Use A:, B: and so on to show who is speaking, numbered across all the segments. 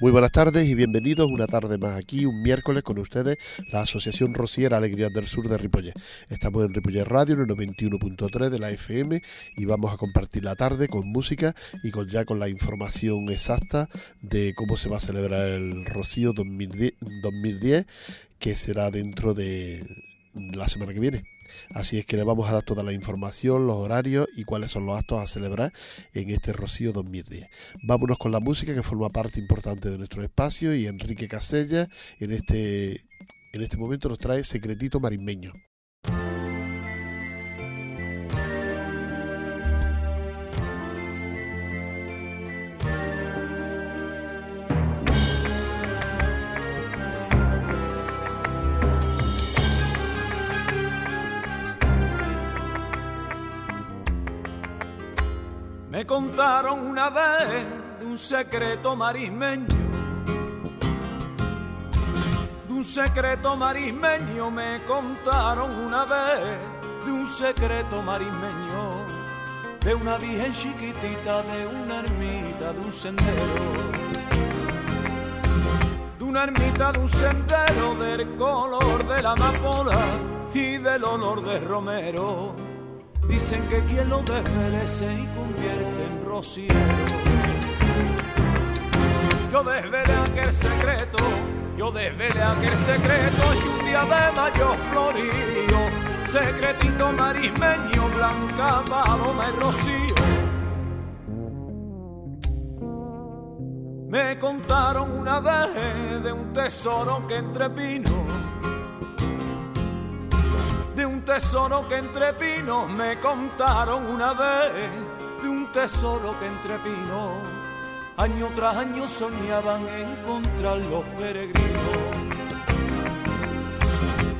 A: Muy buenas tardes y bienvenidos una tarde más aquí, un miércoles con ustedes, la Asociación Rociera Alegrías del Sur de Ripollet. Estamos en Ripollet Radio en el 91.3 de la FM y vamos a compartir la tarde con música y con ya con la información exacta de cómo se va a celebrar el Rocío 2010 que será dentro de la semana que viene. Así es que le vamos a dar toda la información, los horarios y cuáles son los actos a celebrar en este Rocío 2010. Vámonos con la música que forma parte importante de nuestro espacio y Enrique Casella en este, en este momento nos trae Secretito Marismeño.
B: Contaron una vez de un secreto marismeño. De un secreto marismeño me contaron una vez de un secreto marismeño. De una virgen chiquitita, de una ermita, de un sendero. De una ermita, de un sendero, del color de la amapola y del olor de romero Dicen que quien lo desvele se convierte en rociero. Yo desvelé aquel secreto, yo desvelé aquel secreto y un día de mayo florío, secretito marismeño, blanca, paloma y rocío. Me contaron una vez de un tesoro que entre pinos de un tesoro que entre pinos me contaron una vez, de un tesoro que entre pinos año tras año soñaban encontrar los peregrinos.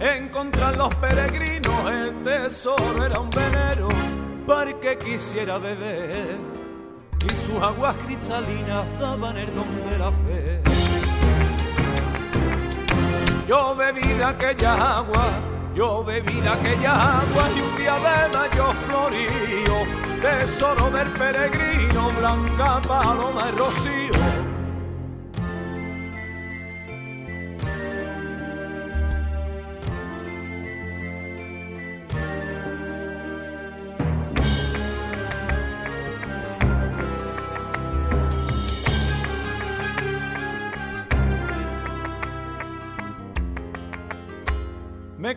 B: Encontrar los peregrinos, el tesoro era un venero para que quisiera beber y sus aguas cristalinas daban el don de la fe. Yo bebí de aquella agua yo bebí de aquella agua día de mayo florío, tesoro del peregrino, blanca paloma y rocío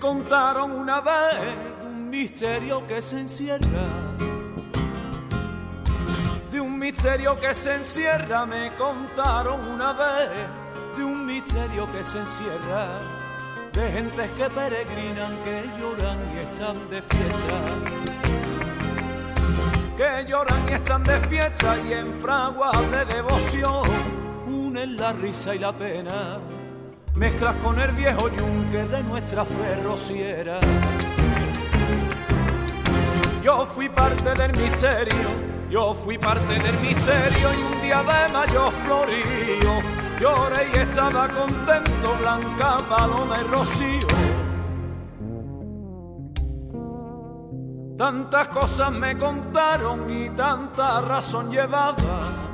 B: contaron una vez de un misterio que se encierra. De un misterio que se encierra, me contaron una vez de un misterio que se encierra. De gentes que peregrinan, que lloran y están de fiesta. Que lloran y están de fiesta y en fraguas de devoción unen la risa y la pena mezclas con el viejo yunque de nuestra fe rociera. Yo fui parte del misterio, yo fui parte del misterio y un día de mayo florío, lloré y estaba contento, blanca paloma y rocío. Tantas cosas me contaron y tanta razón llevaba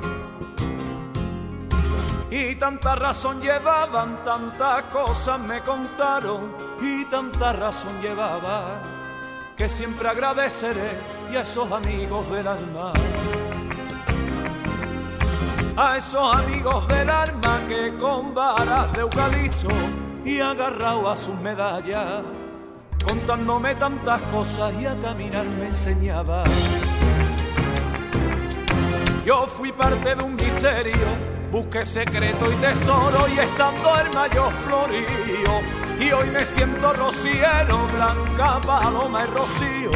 B: y tanta razón llevaban, tantas cosas me contaron y tanta razón llevaba que siempre agradeceré y a esos amigos del alma. A esos amigos del alma que con varas de eucalipto y agarrado a sus medallas, contándome tantas cosas y a caminar me enseñaba. Yo fui parte de un misterio Busqué secreto y tesoro y estando el mayor florío. Y hoy me siento rociero, blanca paloma y rocío.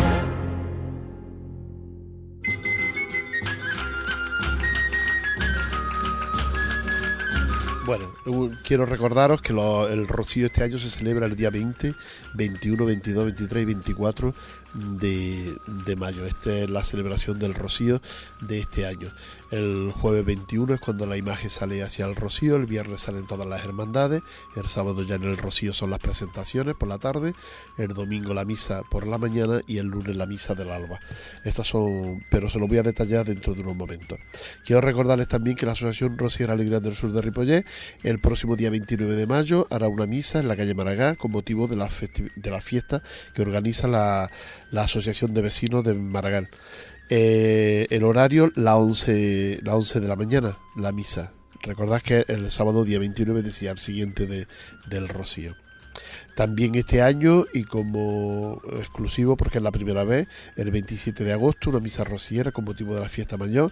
C: Bueno, quiero recordaros que el Rocío este año se celebra el día 20, 21, 22, 23 y 24 de, de mayo. Esta es la celebración del Rocío de este año. El jueves 21 es cuando la imagen sale hacia el Rocío, el viernes salen todas las hermandades, el sábado ya en el Rocío son las presentaciones por la tarde, el domingo la misa por la mañana y el lunes la misa del alba. Estas son, pero se lo voy a detallar dentro de unos momentos. Quiero recordarles también que la Asociación Rociera Alegría del Sur de Ripollé el próximo día 29 de mayo hará una misa en la calle Maragá con motivo de la, de la fiesta que organiza la, la Asociación de Vecinos de Maragall. Eh, el horario, la 11, la 11 de la mañana, la misa. Recordad que el sábado día 29 decía el siguiente de, del Rocío. También este año y como exclusivo, porque es la primera vez, el 27 de agosto, una misa rociera con motivo de la fiesta mayor,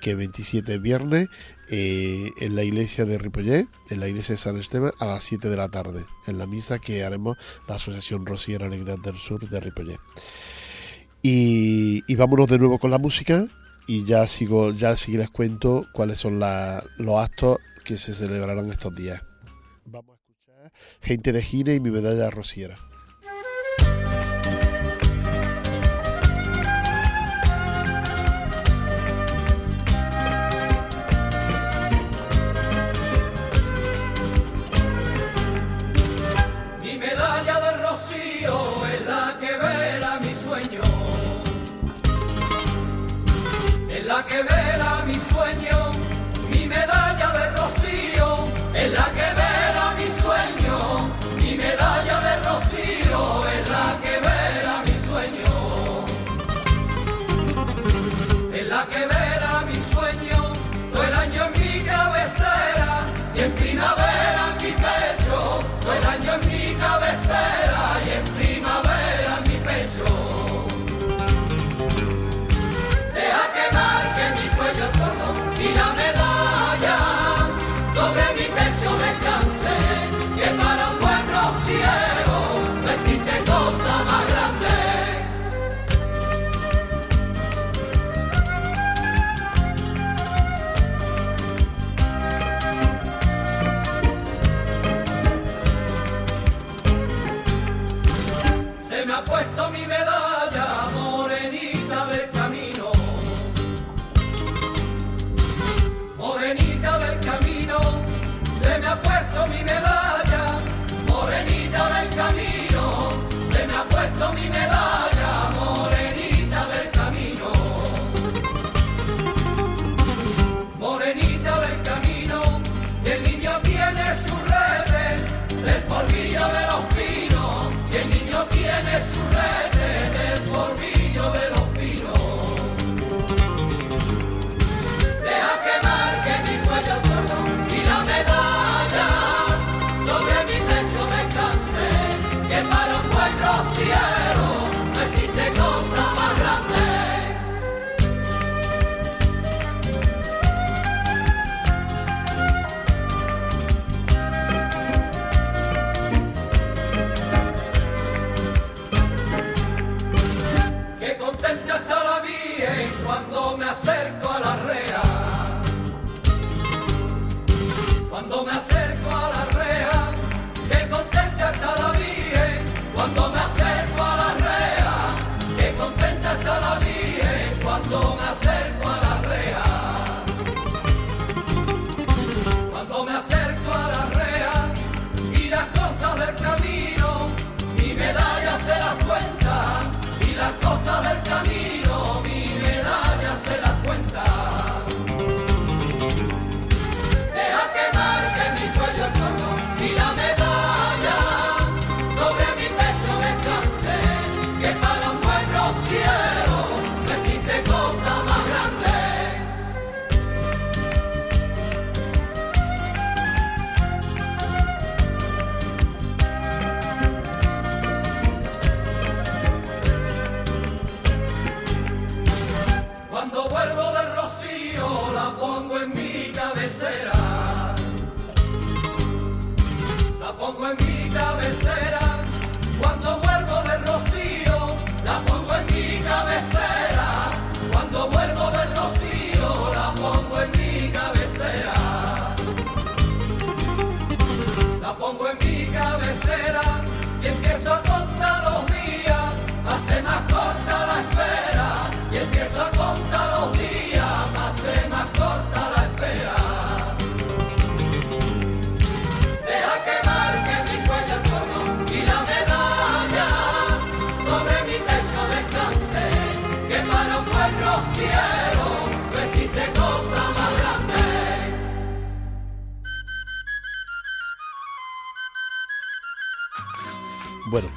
C: que 27 es viernes, eh, en la iglesia de Ripollet, en la iglesia de San Esteban, a las 7 de la tarde, en la misa que haremos la Asociación Rociera Alegría del Sur de Ripollet. Y, vámonos de nuevo con la música y ya sigo, ya sí les cuento cuáles son los actos que se celebrarán estos días. Vamos a escuchar Gente de Gine y mi medalla rociera.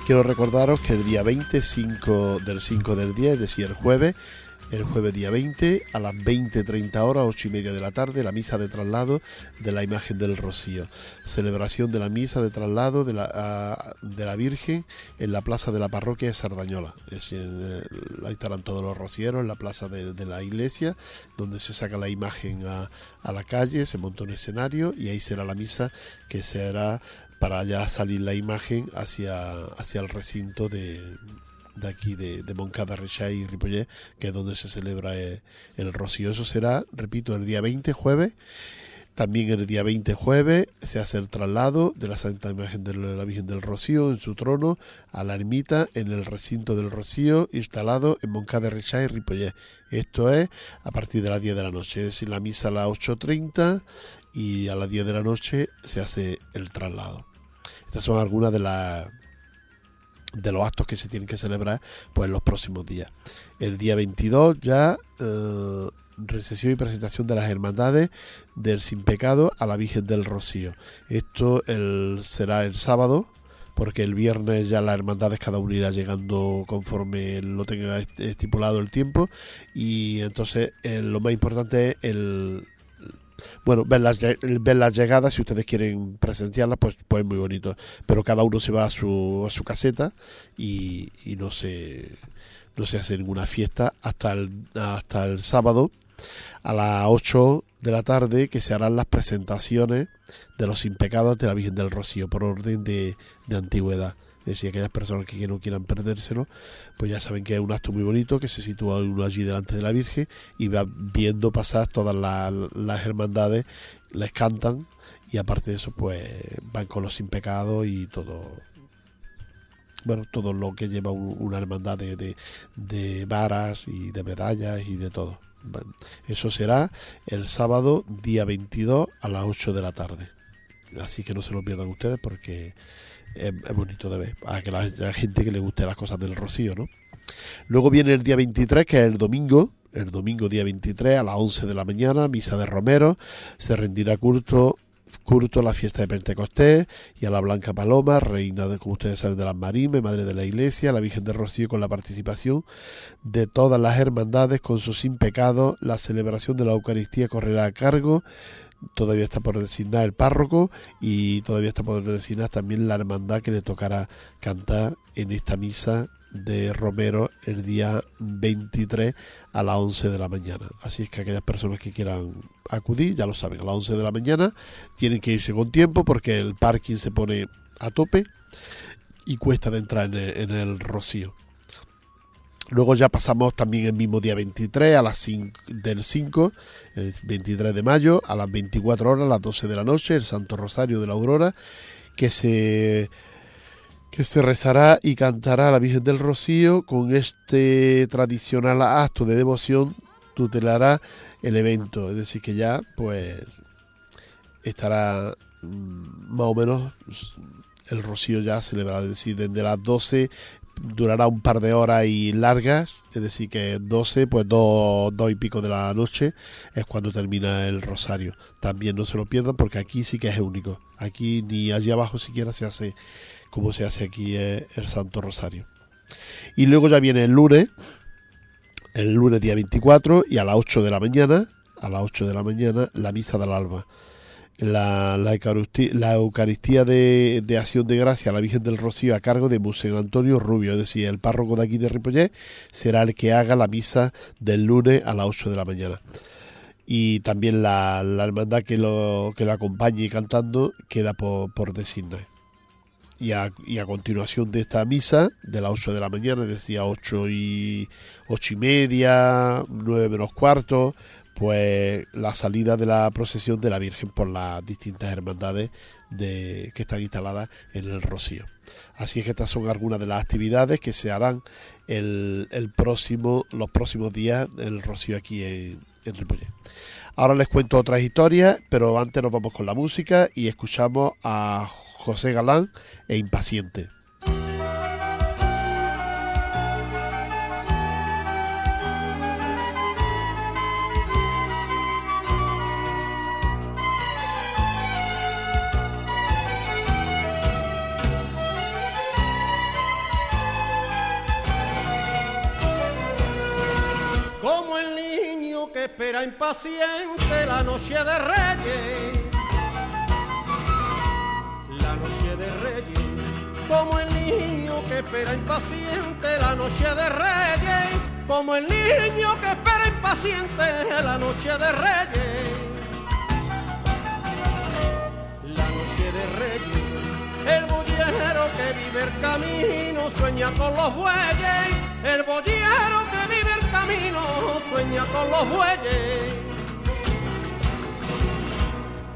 A: Quiero recordaros que el día 25 del 5 del 10, es decir, el jueves, el jueves día 20 a las 20.30 horas, 8 y media de la tarde, la misa de traslado de la imagen del Rocío. Celebración de la misa de traslado de la, de la Virgen en la plaza de la parroquia de Sardañola. Es ahí estarán todos los rocieros en la plaza de, la iglesia, donde se saca la imagen a, a la calle, se monta un escenario y ahí será la misa que será para ya salir la imagen hacia, hacia el recinto de, de aquí de, de Moncada, Rechay y Ripollet, que es donde se celebra el, el, Rocío. Eso será, repito, el día 20 jueves. También el día 20 jueves se hace el traslado de la Santa Imagen de la Virgen del Rocío en su trono a la ermita en el recinto del Rocío instalado en Moncada, Rechay y Ripollet. Esto es a partir de las 10 de la noche, es decir, la misa a las 8.30 y a las 10 de la noche se hace el traslado. Estas son algunas de las de los actos que se tienen que celebrar pues en los próximos días. El día 22 ya eh, recesión y presentación de las hermandades del Sin Pecado a la Virgen del Rocío. Esto será el sábado porque el viernes ya las hermandades cada una irá llegando conforme lo tenga estipulado el tiempo y entonces eh, lo más importante es el, bueno, ver las, ver las llegadas, si ustedes quieren presenciarlas, pues, pues muy bonito. Pero cada uno se va a su, a su caseta y, no se no se hace ninguna fiesta hasta el, hasta el sábado a las 8 de la tarde que se harán las presentaciones de los impecados de la Virgen del Rocío por orden de, de antigüedad. Es decir, aquellas personas que no quieran perdérselo, pues ya saben que es un acto muy bonito que se sitúa uno allí delante de la Virgen y va viendo pasar todas las, las hermandades, les cantan y aparte de eso, pues van con los sin pecado y todo. Bueno, todo lo que lleva una hermandad de, de, de varas y de medallas y de todo. Eso será el sábado día 22 a las 8 de la tarde. Así que no se lo pierdan ustedes porque es, bonito de ver a que la, gente que le guste las cosas del rocío, ¿no? Luego viene el día 23, que es el domingo, el domingo día 23 a las 11 de la mañana, misa de Romero, se rendirá culto culto a la fiesta de Pentecostés y a la Blanca Paloma, reina de, como ustedes saben, de las Marimes, madre de la Iglesia, la Virgen de Rocío con la participación de todas las hermandades con su sin pecado, la celebración de la Eucaristía correrá a cargo todavía está por designar el párroco y todavía está por designar también la hermandad que le tocará cantar en esta misa de Romero el día 23 a las 11 de la mañana. Así es que aquellas personas que quieran acudir, ya lo saben, a las 11 de la mañana tienen que irse con tiempo porque el parking se pone a tope y cuesta de entrar en el, en el Rocío. Luego ya pasamos también el mismo día 23 a las 5 del 5, el 23 de mayo, a las 24 horas, a las 12 de la noche, el Santo Rosario de la Aurora, que se que se rezará y cantará la Virgen del Rocío con este tradicional acto de devoción tutelará el evento, es decir que ya pues estará mmm, más o menos el Rocío ya celebrado, es decir, desde las 12 durará un par de horas y largas, es decir que 12, pues 2, dos y pico de la noche es cuando termina el rosario. También no se lo pierdan porque aquí sí que es único. Aquí ni allí abajo siquiera se hace como se hace aquí eh, el Santo Rosario. Y luego ya viene el lunes, el lunes día 24 y a las 8 de la mañana, a las 8 de la mañana, la misa del alba la, la, Eucaristía, la Eucaristía de, de, Acción de Gracia la Virgen del Rocío a cargo de Monseñor Antonio Rubio, es decir, el párroco de aquí de Ripollet será el que haga la misa del lunes a las 8 de la mañana. Y también la, la hermandad que lo, que lo acompañe cantando queda por, por designar. Y a, y a, continuación de esta misa, de las 8 de la mañana, decía 8 y, 8 y media, 9 menos cuarto, pues la salida de la procesión de la Virgen por las distintas hermandades de, que están instaladas en el Rocío. Así es que estas son algunas de las actividades que se harán el, próximo, los próximos días en el Rocío aquí en, en. Ahora les cuento otras historias, pero antes nos vamos con la música y escuchamos a José Galán e Impaciente.
D: Impaciente la noche de Reyes. La noche de Reyes, como el niño que espera impaciente la noche de Reyes, como el niño que espera impaciente la noche de Reyes. La noche de Reyes, el bollero que vive el camino sueña con los bueyes, el bollero que vive el camino sueña con los bueyes.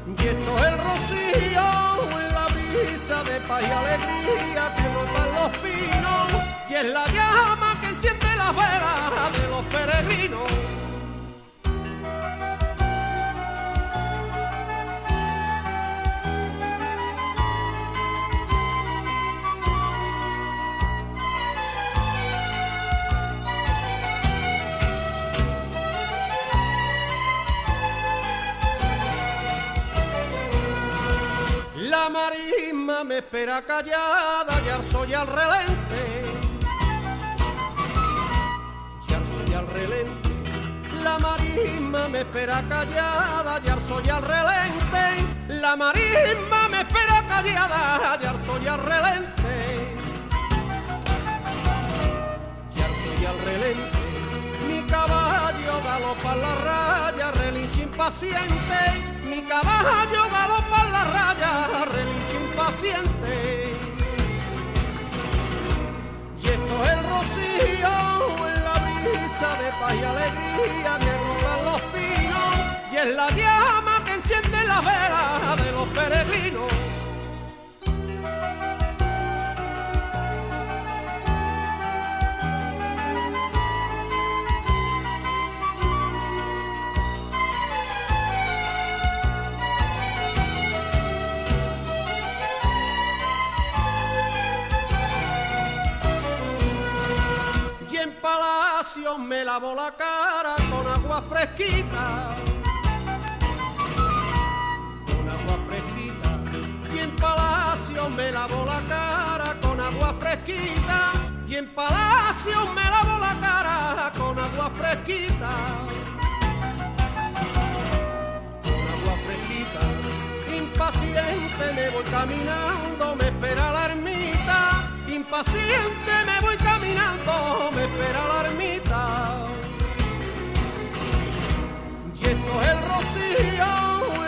D: Y esto es el rocío en la brisa de paz y alegría que rotan los pinos. Y es la llama que enciende la vela de los peregrinos. Espera callada, ya soy al relente. Ya soy al relente. La marisma me espera callada, ya soy al relente. La marisma me espera callada, ya soy al relente. Ya soy al relente. Mi caballo galopa la raya, relincha impaciente. Mi caballo galopa en la raya, relincha impaciente. Y esto es el rocío en la brisa de paz y alegría que rotan los pinos. Y es la llama que enciende la vela de los peregrinos. Me lavo la cara con agua fresquita. Con agua fresquita. Y en palacio me lavo la cara con agua fresquita. Y en palacio me lavo la cara con agua fresquita. Con agua fresquita. Impaciente me voy caminando, me espera la ermita. Impaciente me voy caminando, me espera la ermita. El rocío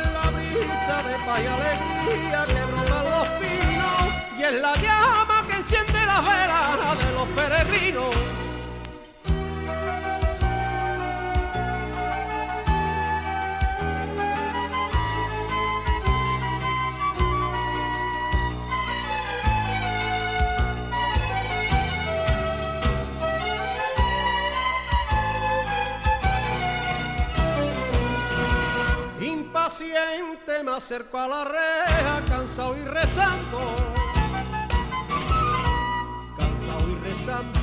D: en la brisa de paz alegría que brotan los pinos. Y es la llama que enciende las velas de los peregrinos. Me acerco a la reja, cansado y rezando. Cansado y rezando.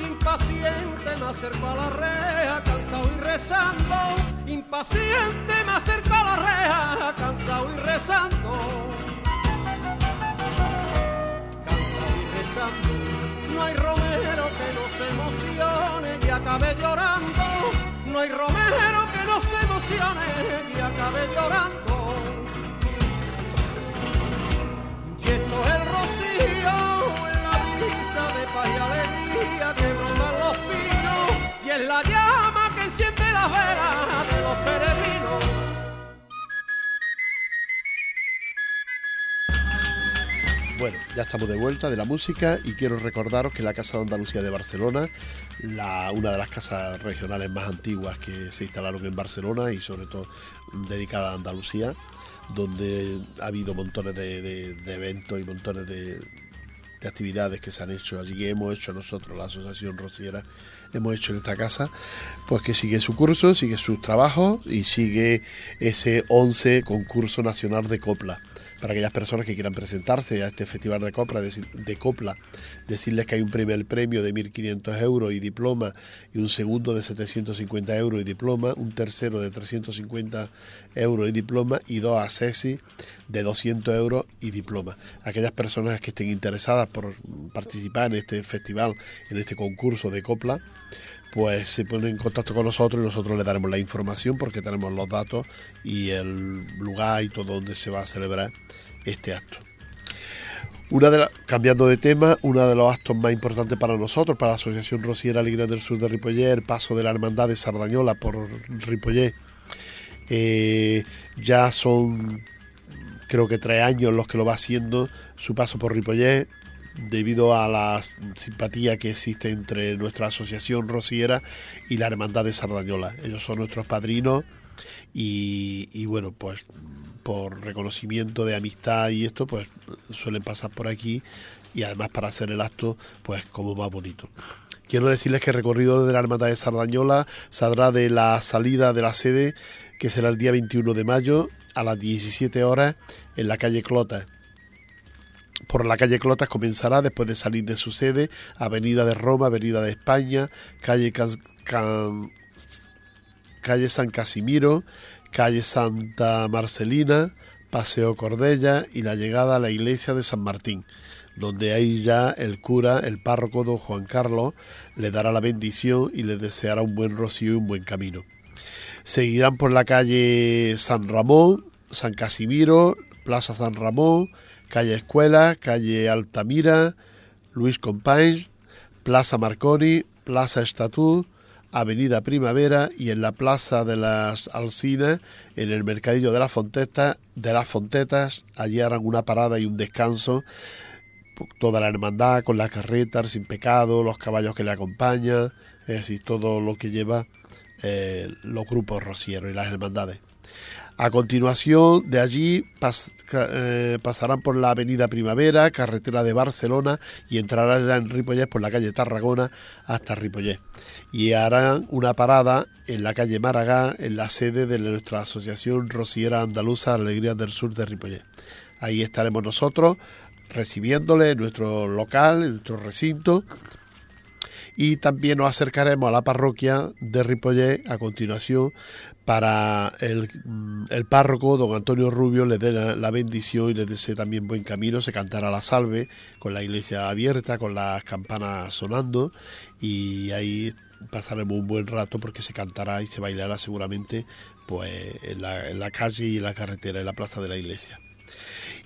D: Impaciente me acerco a la reja, cansado y rezando. Impaciente me acerco a la reja, cansado y rezando. Cansado y rezando. No hay romero que no se emocione y acabe llorando. No hay romero que no se emocione y acabe llorando. Y esto es el rocío en la brisa de paz y alegría que brotan los pinos. Y es la llama que enciende las velas de los
A: Bueno, ya estamos de vuelta de la música y quiero recordaros que la Casa de Andalucía de Barcelona, una de las casas regionales más antiguas que se instalaron en Barcelona y sobre todo dedicada a Andalucía, donde ha habido montones de, eventos y montones de, de actividades que se han hecho allí, que hemos hecho nosotros, la Asociación Rociera, hemos hecho en esta casa, pues que sigue su curso, sigue sus trabajos y sigue ese 11 concurso nacional de copla. Para aquellas personas que quieran presentarse a este festival de copla, de copla decirles que hay un primer premio de 1.500 euros y diploma, y un segundo de 750 euros y diploma, un tercero de 350 euros y diploma, y dos accesi de 200 euros y diploma. Aquellas personas que estén interesadas por participar en este festival, en este concurso de copla, pues se pone en contacto con nosotros y nosotros le daremos la información porque tenemos los datos y el lugar y todo donde se va a celebrar este acto. De cambiando de tema, uno de los actos más importantes para nosotros, para la Asociación Rociera Alegría del Sur de Ripollet, el paso de la Hermandad de Sardañola por Ripollet. Eh, ya son, creo que tres años los que lo va haciendo su paso por Ripollet, debido a la simpatía que existe entre nuestra Asociación Rociera y la Hermandad de Sardañola. Ellos son nuestros padrinos y, bueno, pues por reconocimiento de amistad y esto, pues suelen pasar por aquí y además para hacer el acto, pues como más bonito. Quiero decirles que el recorrido de la Hermandad de Sardañola saldrá de la salida de la sede, que será el día 21 de mayo, a las 17 horas, en la calle Clota. Por la calle Clotas comenzará después de salir de su sede, Avenida de Roma, Avenida de España, calle calle San Casimiro, calle Santa Marcelina, Paseo Cordella y la llegada a la iglesia de San Martín, donde ahí ya el cura, el párroco don Juan Carlos, le dará la bendición y le deseará un buen rocío y un buen camino. Seguirán por la calle San Ramón, San Casimiro, Plaza San Ramón, calle Escuela, calle Altamira, Luis Companys, Plaza Marconi, Plaza Estatú, Avenida Primavera y en la Plaza de las Alcinas, en el Mercadillo de las Fontetas, de las Fontetas, allí harán una parada y un descanso. Toda la hermandad con la carreta, sin pecado, los caballos que le acompañan, es decir, todo lo que lleva eh, los grupos rocieros y las hermandades. A continuación, de allí eh, pasarán por la Avenida Primavera, carretera de Barcelona, y entrarán en Ripollet por la calle Tarragona hasta Ripollet. Y harán una parada en la calle Maragán, en la sede de nuestra Asociación Rociera Andaluza Alegría del Sur de Ripollet. Ahí estaremos nosotros recibiéndole en nuestro local, en nuestro recinto, y también nos acercaremos a la parroquia de Ripollet a continuación para el, mm, el párroco, don Antonio Rubio, le dé la, bendición y le desee también buen camino, se cantará la salve con la iglesia abierta, con las campanas sonando y ahí pasaremos un buen rato porque se cantará y se bailará seguramente pues en la, en la calle y en la carretera, en la plaza de la iglesia.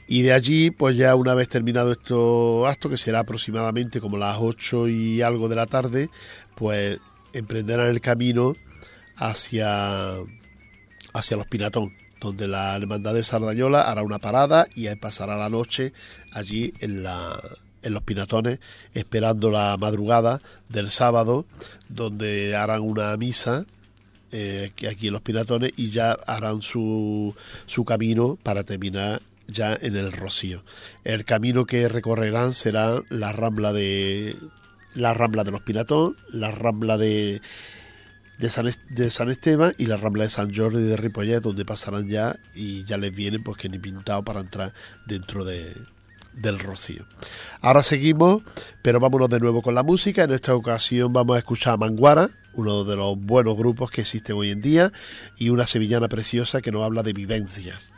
A: Y de allí, pues ya una vez terminado estos actos, que será aproximadamente como las 8 y algo de la tarde, pues emprenderán el camino hacia, hacia los Pinatón, donde la Hermandad de Sardañola hará una parada y pasará la noche allí en, la, en los Pinatones, esperando la madrugada del sábado, donde harán una misa eh, aquí en los Pinatones y ya harán su, su camino para terminar ya en el Rocío. El camino que recorrerán será la rambla de la rambla de los Piratón, la rambla de de San Esteban y la rambla de San Jordi de Ripollet, donde pasarán ya y ya les vienen pues que ni pintado para entrar dentro de, del Rocío. Ahora seguimos, pero vámonos de nuevo con la música. En esta ocasión vamos a escuchar a Manguara, uno de los buenos grupos que existen hoy en día, y una sevillana preciosa que nos habla de vivencias.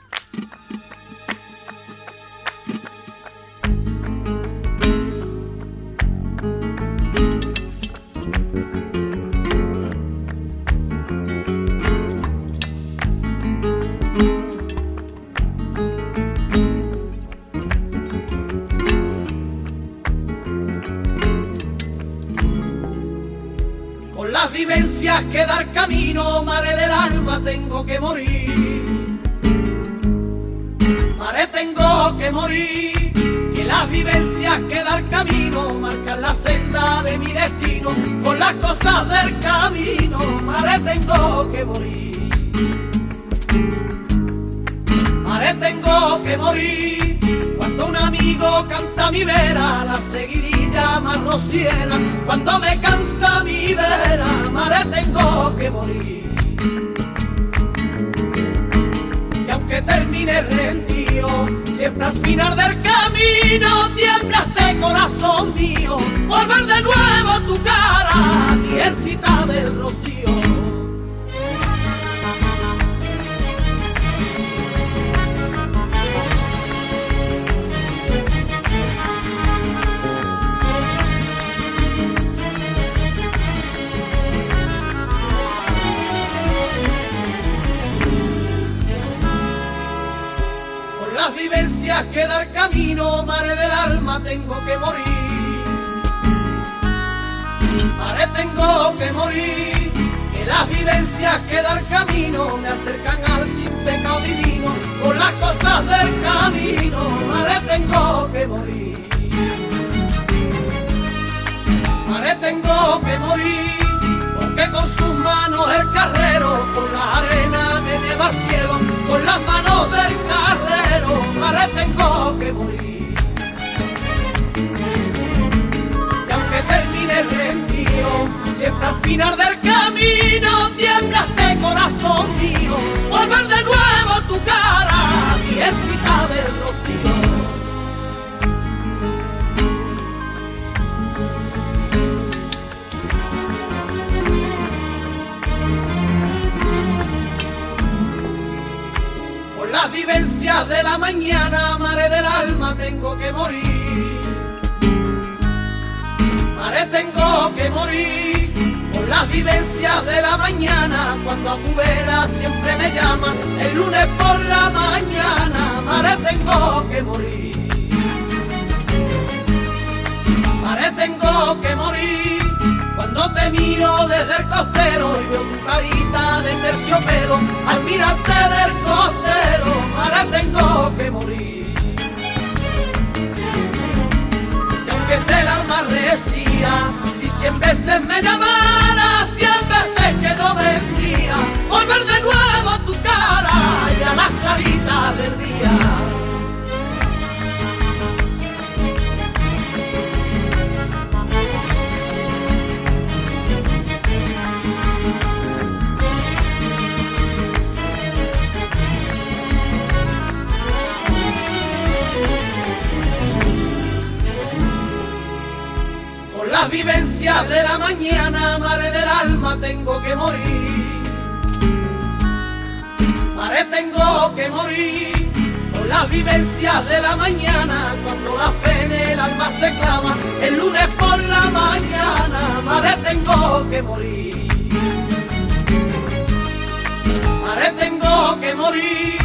C: Que dar camino, mare del alma, tengo que morir. Mare, tengo que morir, que las vivencias que dar camino marcan la senda de mi destino, con las cosas del camino, mare, tengo que morir. Mare, tengo que morir, canta mi vera, la seguiría más rociera, cuando me canta mi vera, mare, tengo que morir. Y aunque termine rendido, siempre al final del camino tiembla este corazón mío, por ver de nuevo tu cara, cita del rocío. Dar camino, mare del alma, tengo que morir. Mare, tengo que morir, que las vivencias que dar camino me acercan al sin pecado divino, con las cosas del camino, mare, tengo que morir. Mare, tengo que morir que con final del camino tiembla este corazón mío, volver de nuevo tu cara, viejita del rocío. las vivencias de la mañana, mare del alma, tengo que morir. Mare, tengo que morir por las vivencias de la mañana, cuando a tu vera siempre me llama, el lunes por la mañana, mare, tengo que morir. Mare, tengo que morir cuando te miro desde el costero y veo tu carita de terciopelo, al mirarte del costero, ahora tengo que morir. Y aunque esté el alma cien veces me llamara, cien veces que vendría, volver de nuevo a tu cara y a las claritas del día. Las vivencias de la mañana, mare del alma, tengo que morir. Mare, tengo que morir. Con las vivencias de la mañana, cuando la fe en el alma se clama, el lunes por la mañana, mare, tengo que morir. Mare, tengo que morir.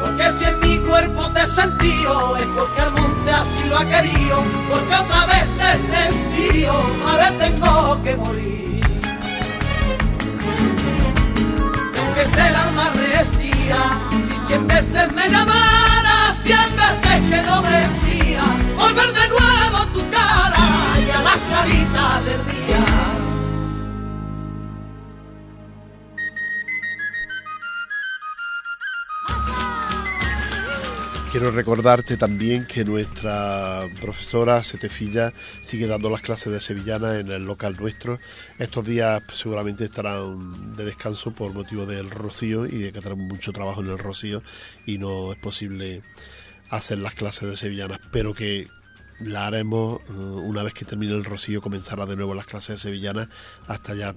C: Porque si en mi cuerpo te sentido es porque al monte así lo ha querido, porque otra vez te sentido, ahora tengo que morir. Y aunque el alma resía, si cien veces me llamara, cien veces que no vendría, volver de nuevo a tu cara y a las claritas del día.
A: Quiero recordarte también que nuestra profesora Setefilla sigue dando las clases de sevillana en el local nuestro. Estos días seguramente estarán de descanso por motivo del rocío y de que tenemos mucho trabajo en el rocío y no es posible hacer las clases de sevillanas, pero que la haremos eh, una vez que termine el rocío, comenzará de nuevo las clases de sevillanas hasta ya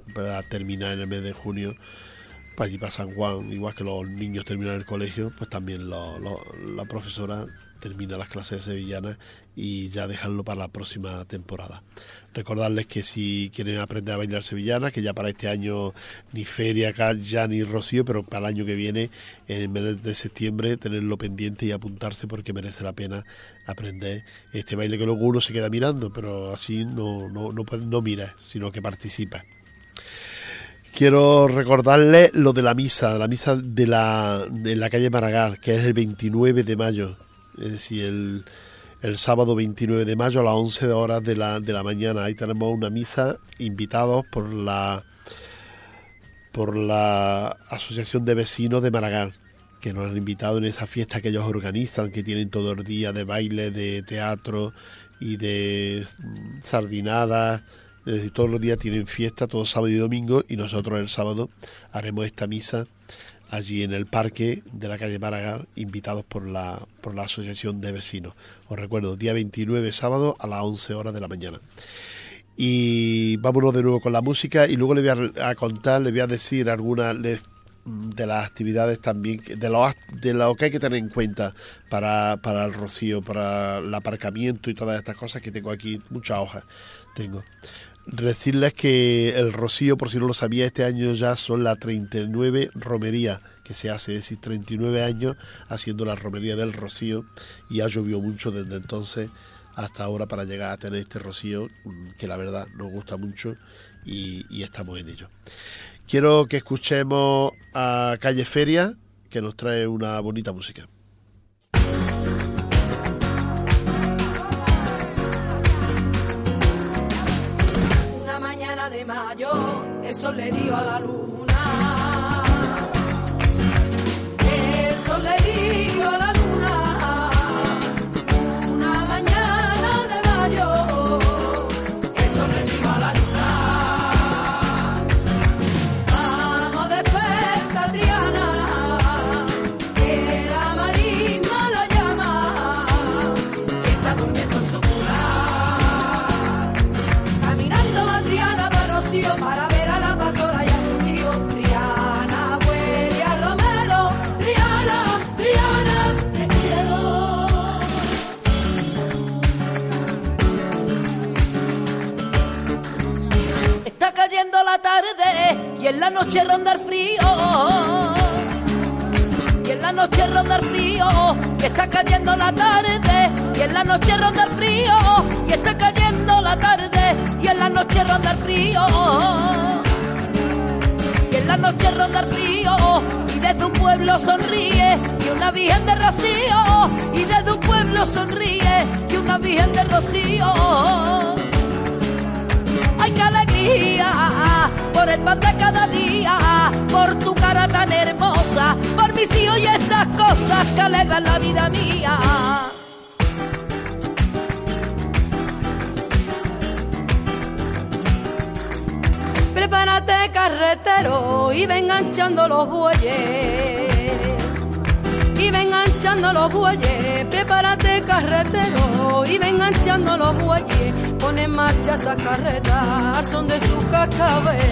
A: terminar en el mes de junio para allí para San Juan, igual que los niños terminan el colegio, pues también la profesora termina las clases sevillanas y ya dejarlo para la próxima temporada. Recordarles que si quieren aprender a bailar sevillana, que ya para este año ni feria acá, ya ni rocío, pero para el año que viene, en el mes de septiembre, tenerlo pendiente y apuntarse porque merece la pena aprender este baile que luego uno se queda mirando, pero así no, no, no, no mira, sino que participa quiero recordarle lo de la misa, la misa de la, de la calle Maragall, que es el 29 de mayo, es decir, el, el sábado 29 de mayo a las 11 horas de la, de la mañana. Ahí tenemos una misa invitados por la por la Asociación de Vecinos de Maragall, que nos han invitado en esa fiesta que ellos organizan, que tienen todo el día de baile, de teatro y de sardinadas decir, todos los días tienen fiesta, todos sábado y domingo, y nosotros el sábado haremos esta misa allí en el parque de la calle Maragall, invitados por la, por la Asociación de Vecinos. Os recuerdo, día 29, sábado, a las 11 horas de la mañana. Y vámonos de nuevo con la música y luego le voy a, contar, le voy a decir algunas, de las actividades también, de lo, de lo que hay que tener en cuenta para, para el rocío, para el aparcamiento y todas estas cosas que tengo aquí, muchas hojas tengo. Decirles que el rocío, por si no lo sabía, este año ya son la 39 romería que se hace, es decir, 39 años haciendo la romería del rocío y ha llovido mucho desde entonces hasta ahora para llegar a tener este rocío mm, que la verdad nos gusta mucho y, y estamos en ello. Quiero que escuchemos a Calle Feria que nos trae una bonita música.
E: El sol le dio a la luna. Y en la noche ronda el frío. Y en la noche ronda el frío, y está cayendo la tarde. Y en la noche ronda el frío, y está cayendo la tarde. Y en la noche ronda el frío. Y en la noche ronda el frío, y desde un pueblo sonríe, y una virgen de rocío. Y desde un pueblo sonríe, y una virgen de rocío. ¡Ay, qué alegría! Por el pan de cada día, por tu cara tan hermosa, por mis hijos y esas cosas que alegran la vida mía. Prepárate carretero y ven enganchando los bueyes enganchando los bueyes. Prepárate carretero y ven enganchando los bueyes. Pon en marcha esa carreta al son de sus cascabeles.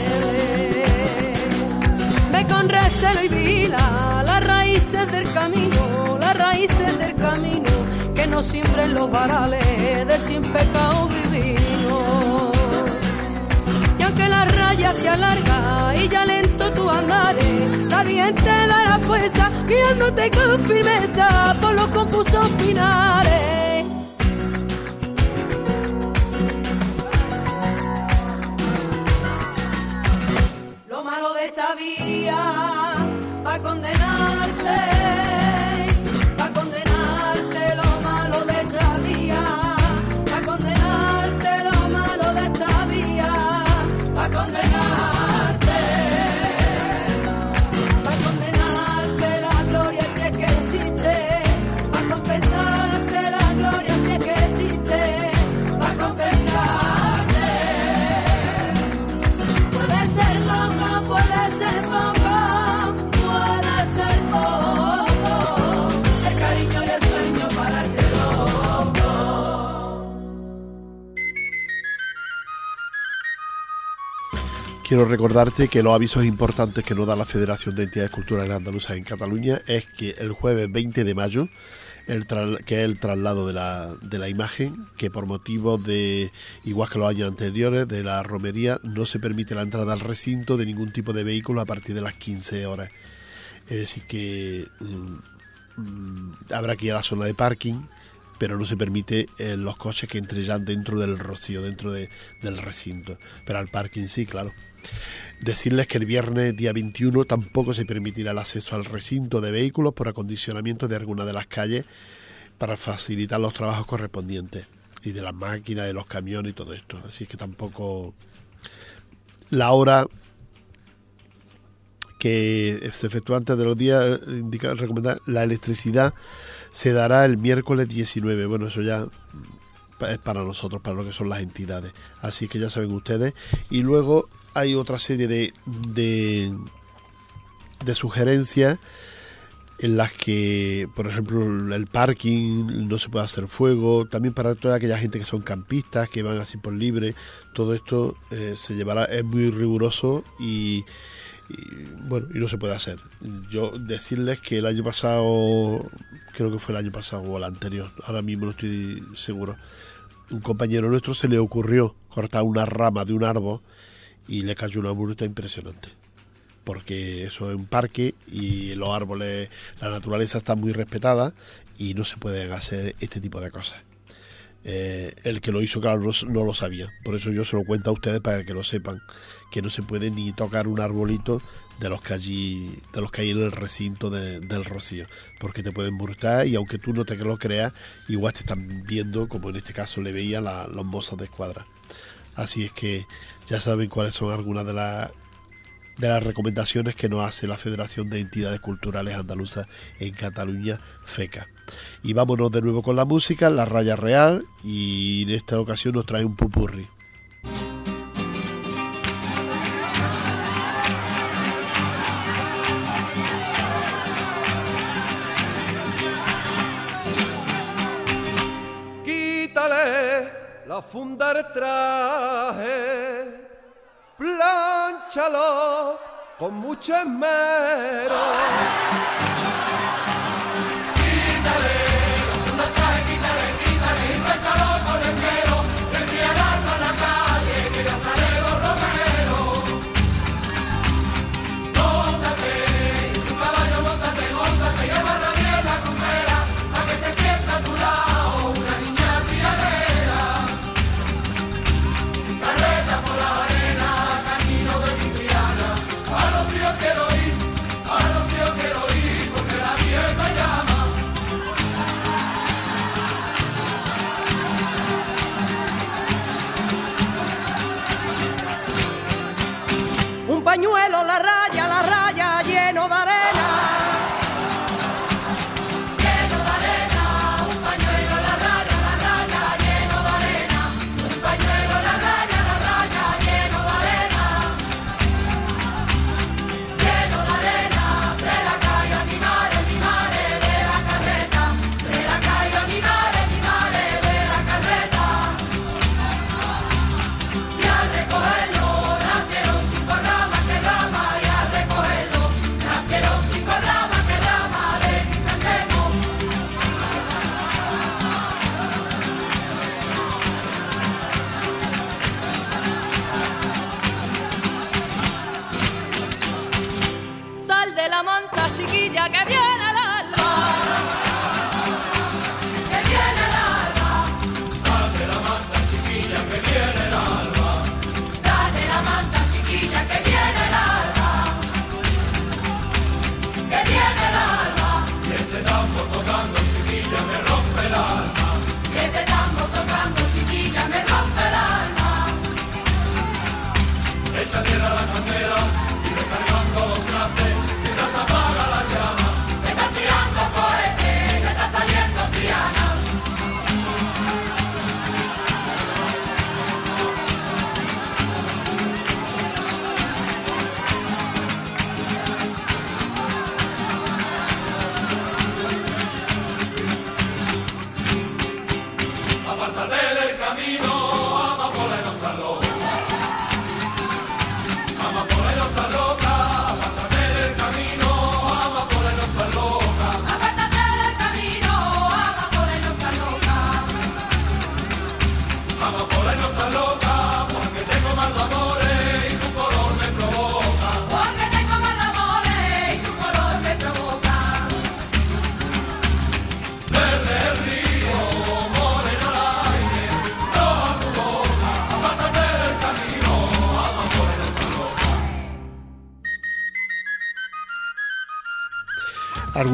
E: Ve con recelo y vila las raíces del camino, las raíces del camino que no siembren los varales de sin pecado raya se alarga y ya lento tu andares, la bien te dará fuerza, guiándote con firmeza por los confusos pinares.
A: Quiero recordarte que los avisos importantes que nos da la Federación de Entidades Culturales Andaluzas en Cataluña es que el jueves 20 de mayo, que es el traslado de la, de la imagen, que por motivos de, igual que los años anteriores, de la romería, no se permite la entrada al recinto de ningún tipo de vehículo a partir de las 15 horas. Es decir, que mm, mm, habrá que ir a la zona de parking, pero no se permite eh, los coches que entren ya dentro del rocío, dentro de- del recinto. Pero al parking sí, claro. Decirles que el viernes día 21 tampoco se permitirá el acceso al recinto de vehículos por acondicionamiento de alguna de las calles para facilitar los trabajos correspondientes y de las máquinas, de los camiones y todo esto. Así que tampoco la hora que se efectúa antes de los días eh, indica recomendar la electricidad se dará el miércoles 19. Bueno, eso ya es para nosotros, para lo que son las entidades. Así que ya saben ustedes. Y luego hay otra serie de, de, sugerencias en las que, por ejemplo, el parking no se puede hacer fuego, también para toda aquella gente que son campistas, que van así por libre, todo esto eh, se llevará, es muy riguroso y, y bueno, y no se puede hacer. Yo decirles que el año pasado, creo que fue el año pasado o el anterior, ahora mismo no estoy seguro, un compañero nuestro se le ocurrió cortar una rama de un árbol y le cayó una multa impresionante. Porque eso es un parque y los árboles, la naturaleza está muy respetada y no se pueden hacer este tipo de cosas. Eh, el que lo hizo, claro, no, lo sabía. Por eso yo se lo cuento a ustedes para que lo sepan, que no se puede ni tocar un arbolito de los que allí, de los hay en el recinto del Rocío, porque te pueden multar y aunque tú no te lo creas, igual te están viendo, como en este caso le veía la, los mozos de escuadra. Así es que ya saben cuáles son algunas de las de las recomendaciones que nos hace la Federación de Entidades Culturales Andaluzas en Cataluña, FECA. Y vámonos de nuevo con la música, la raya real, y en esta ocasión nos trae un pupurri.
C: La funda del traje, planchalo con mucho esmero.
E: Pañuelo, la raya,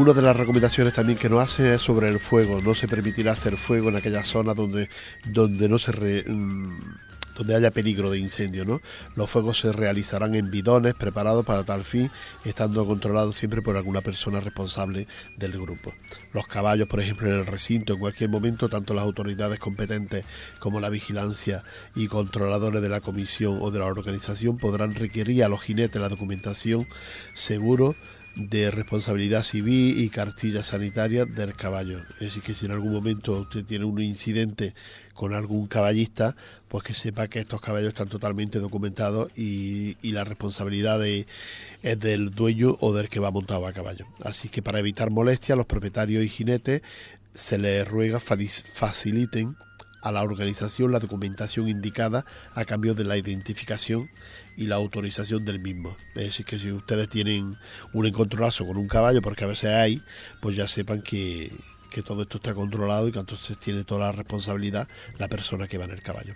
A: Algunas de las recomendaciones también que nos hace es sobre el fuego. No se permitirá hacer fuego en aquellas zonas donde, donde no se mm, donde haya peligro de incendio. ¿no? Los fuegos se realizarán en bidones preparados para tal fin, estando controlados siempre por alguna persona responsable del grupo. Los caballos, por ejemplo, en el recinto, en cualquier momento, tanto las autoridades competentes como la vigilancia y controladores de la comisión o de la organización podrán requerir a los jinetes la documentación seguro de responsabilidad civil y cartilla sanitaria del caballo. Es decir, que si en algún momento usted tiene un incidente con algún caballista, pues que sepa que estos caballos están totalmente documentados y, la responsabilidad es del dueño o del que va montado a caballo. Así que para evitar molestias, los propietarios y jinetes se les ruega faciliten a la organización la documentación indicada a cambio de la identificación y la autorización del mismo. Es decir, que si ustedes tienen un encontronazo con un caballo, porque a veces hay, pues ya sepan que, que todo esto está controlado y que entonces tiene toda la responsabilidad la persona que va en el caballo.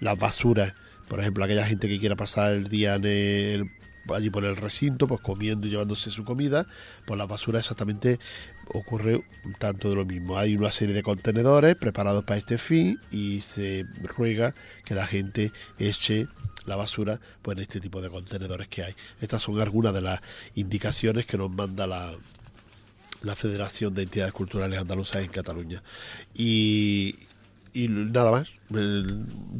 A: Las basuras, por ejemplo, aquella gente que quiera pasar el día en el, allí por el recinto, pues comiendo y llevándose su comida, pues la basura exactamente ocurre tanto de lo mismo. Hay una serie de contenedores preparados para este fin y se ruega que la gente eche la basura pues en este tipo de contenedores que hay. Estas son algunas de las indicaciones que nos manda la, la Federación de Entidades Culturales Andaluzas en Cataluña. Y, y nada más.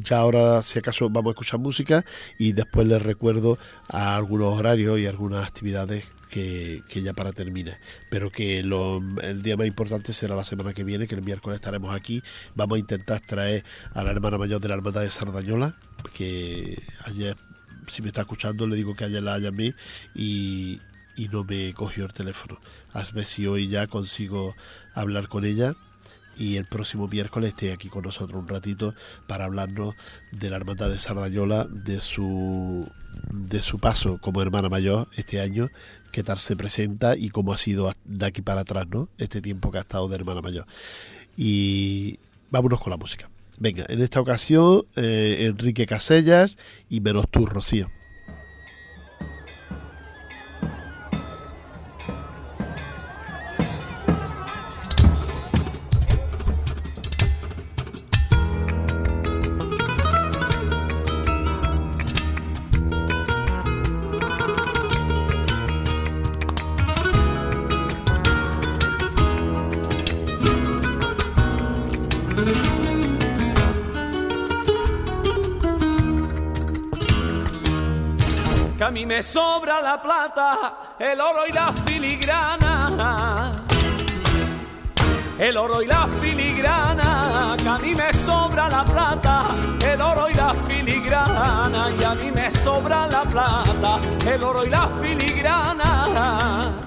A: Ya ahora, si acaso, vamos a escuchar música y después les recuerdo algunos horarios y algunas actividades que, ya para terminar. Pero que el día más importante será la semana que viene, que el miércoles estaremos aquí. Vamos a intentar traer a la hermana mayor de la Hermandad de Sardañola, que ayer, si me está escuchando, le digo que ayer la llamé y, y no me cogió el teléfono. A ver si hoy ya consigo hablar con ella y el próximo miércoles esté aquí con nosotros un ratito para hablarnos de la hermandad de Sardañola, de su de su paso como hermana mayor este año, qué tal se presenta y cómo ha sido de aquí para atrás, ¿no? Este tiempo que ha estado de hermana mayor. Y vámonos con la música. Venga, en esta ocasión eh, Enrique Casellas y menos tú, Rocío.
B: Me sobra la plata, el oro y la filigrana. El oro y la filigrana, que a mí me sobra la plata, el oro y la filigrana, y a mí me sobra la plata, el oro y la filigrana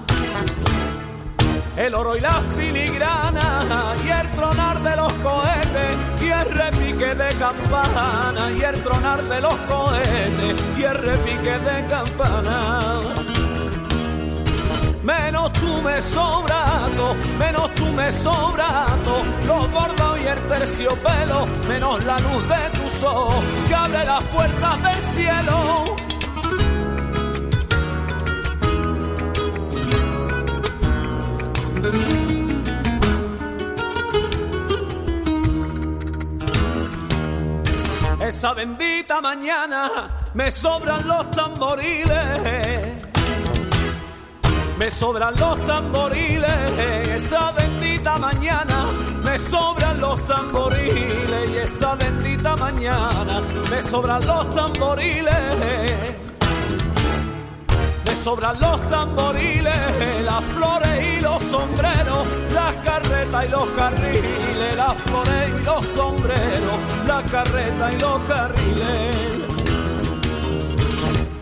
B: el oro y la filigrana y el tronar de los cohetes y el repique de campana y el tronar de los cohetes y el repique de campana. Menos tú me sobrando, menos tú me sobrando, los gordos y el terciopelo, menos la luz de tu sol que abre las puertas del cielo Esa bendita mañana me sobran los tamboriles. Me sobran los tamboriles. Esa bendita mañana me sobran los tamboriles. Y esa bendita mañana me sobran los tamboriles sobran los tamboriles, las flores y los sombreros, las carretas y los carriles, las flores y los sombreros, las carretas y los carriles.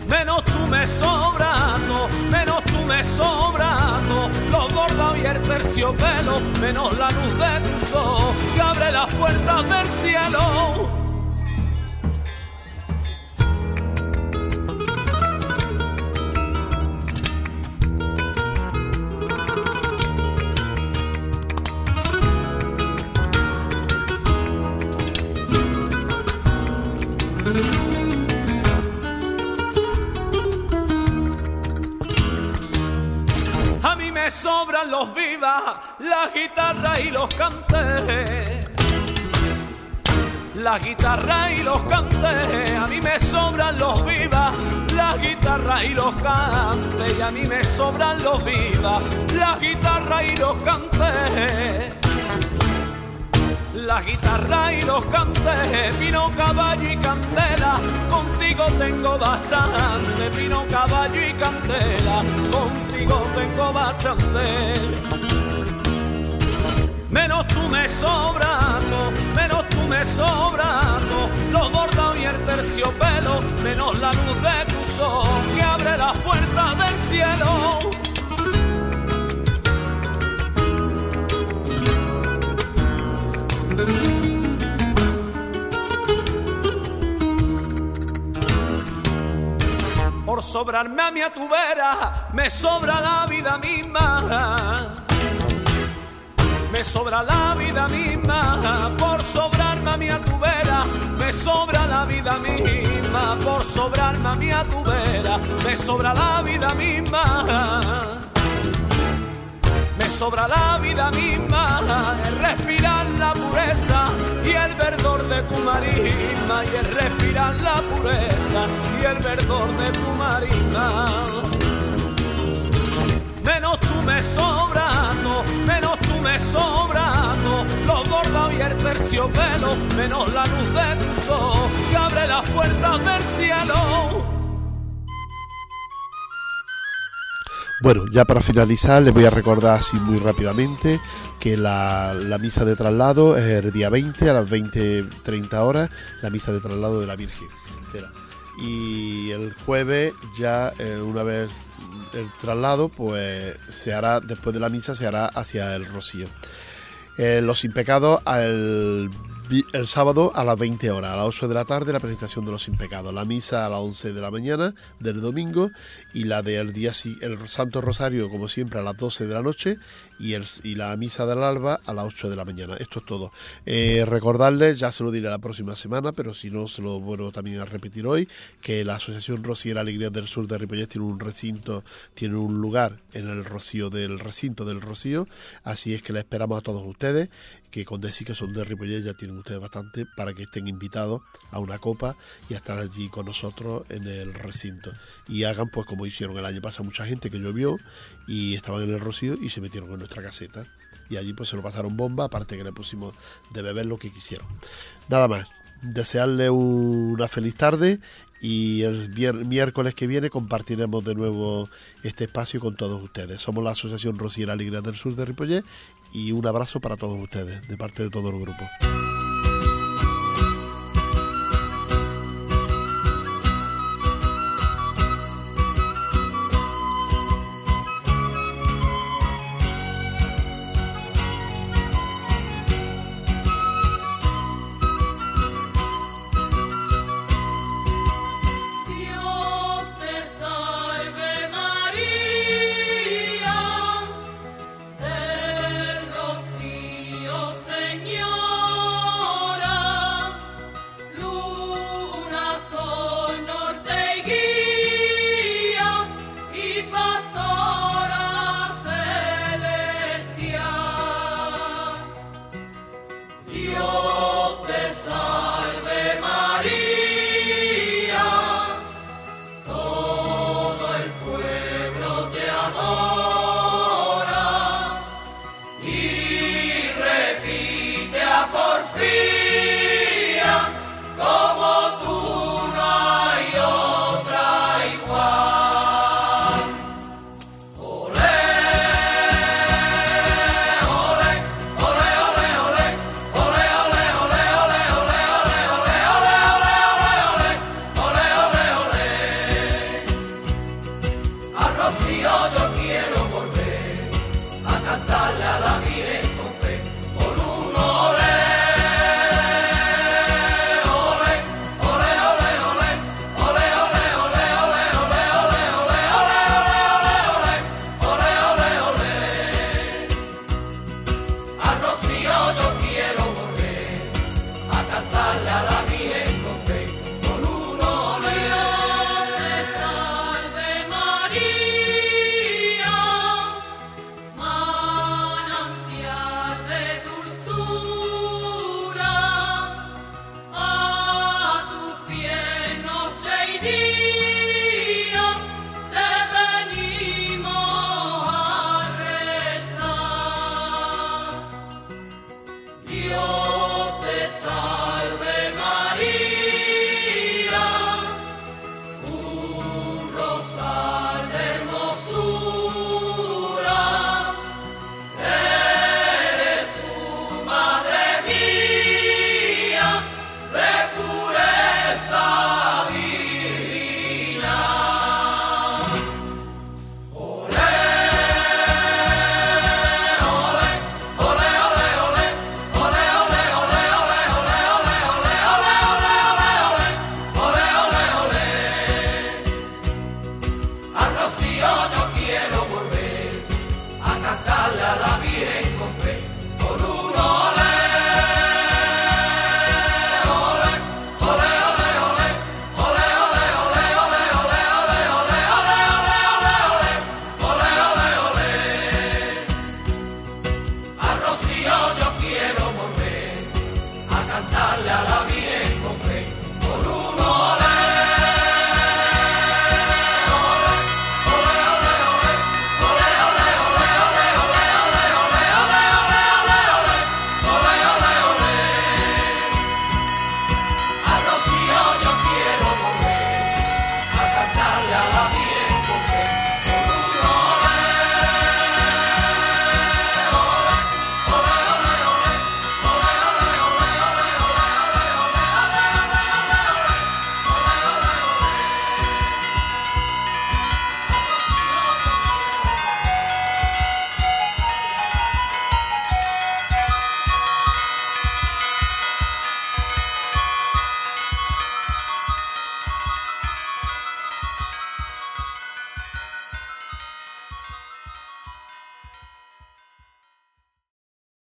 B: Menos tú me sobrando, menos tú me sobrando, los gordos y el terciopelo, menos la luz de tu sol que abre las puertas del cielo. Sobran los vivas, la guitarra y los cantes. La guitarra y los cantes, a mí me sobran los vivas, la guitarra y los cantes, y a mí me sobran los vivas, la guitarra y los cantes la guitarra y los cantes, vino caballo y candela, contigo tengo bastante, vino caballo y candela, contigo tengo chandel. Menos tú me sobrato, menos tú me sobrato, los bordados y el terciopelo, menos la luz de tu sol que abre las puertas del cielo. Por sobrarme a mi a tu vera, me sobra la vida misma. Me sobra la vida misma, por sobrarme a mi a tu vera. Me sobra la vida misma, por sobrarme a mi a tu vera. Me sobra la vida misma sobra la vida misma, el respirar la pureza y el verdor de tu marisma, y el respirar la pureza y el verdor de tu marisma. Menos tú me sobrando, menos tú me sobrando, los gordos y el terciopelo, menos la luz de tu sol que abre las puertas del cielo.
A: Bueno, ya para finalizar les voy a recordar así muy rápidamente que la, misa de traslado es el día 20 a las 20.30 horas, la misa de traslado de la Virgen. Y el jueves ya eh, una vez el traslado pues se hará, después de la misa se hará hacia el Rocío. Eh, los impecados al el sábado a las 20 horas, a las 8 de la tarde, la presentación de los impecados, la misa a las 11 de la mañana del domingo y la del día el Santo Rosario, como siempre, a las 12 de la noche y, el, y la misa del alba a las 8 de la mañana. Esto es todo. Eh, recordarles, ya se lo diré la próxima semana, pero si no, se lo vuelvo también a repetir hoy, que la Asociación Rociera Alegría del Sur de Ripollet tiene un recinto, tiene un lugar en el Rocío del recinto del Rocío, así es que le esperamos a todos ustedes que con decir que son de Ripollet ya tienen ustedes bastante para que estén invitados a una copa y a estar allí con nosotros en el recinto. Y hagan pues como hicieron el año pasado mucha gente que llovió y estaban en el Rocío y se metieron en caseta. Y allí pues se lo pasaron bomba, aparte que le pusimos de beber lo que quisieron. Nada más, desearle una feliz tarde y el miércoles que viene compartiremos de nuevo este espacio con todos ustedes. Somos la Asociación Rociera Alegría del Sur de Ripollet y un abrazo para todos ustedes de parte de todo el grupo.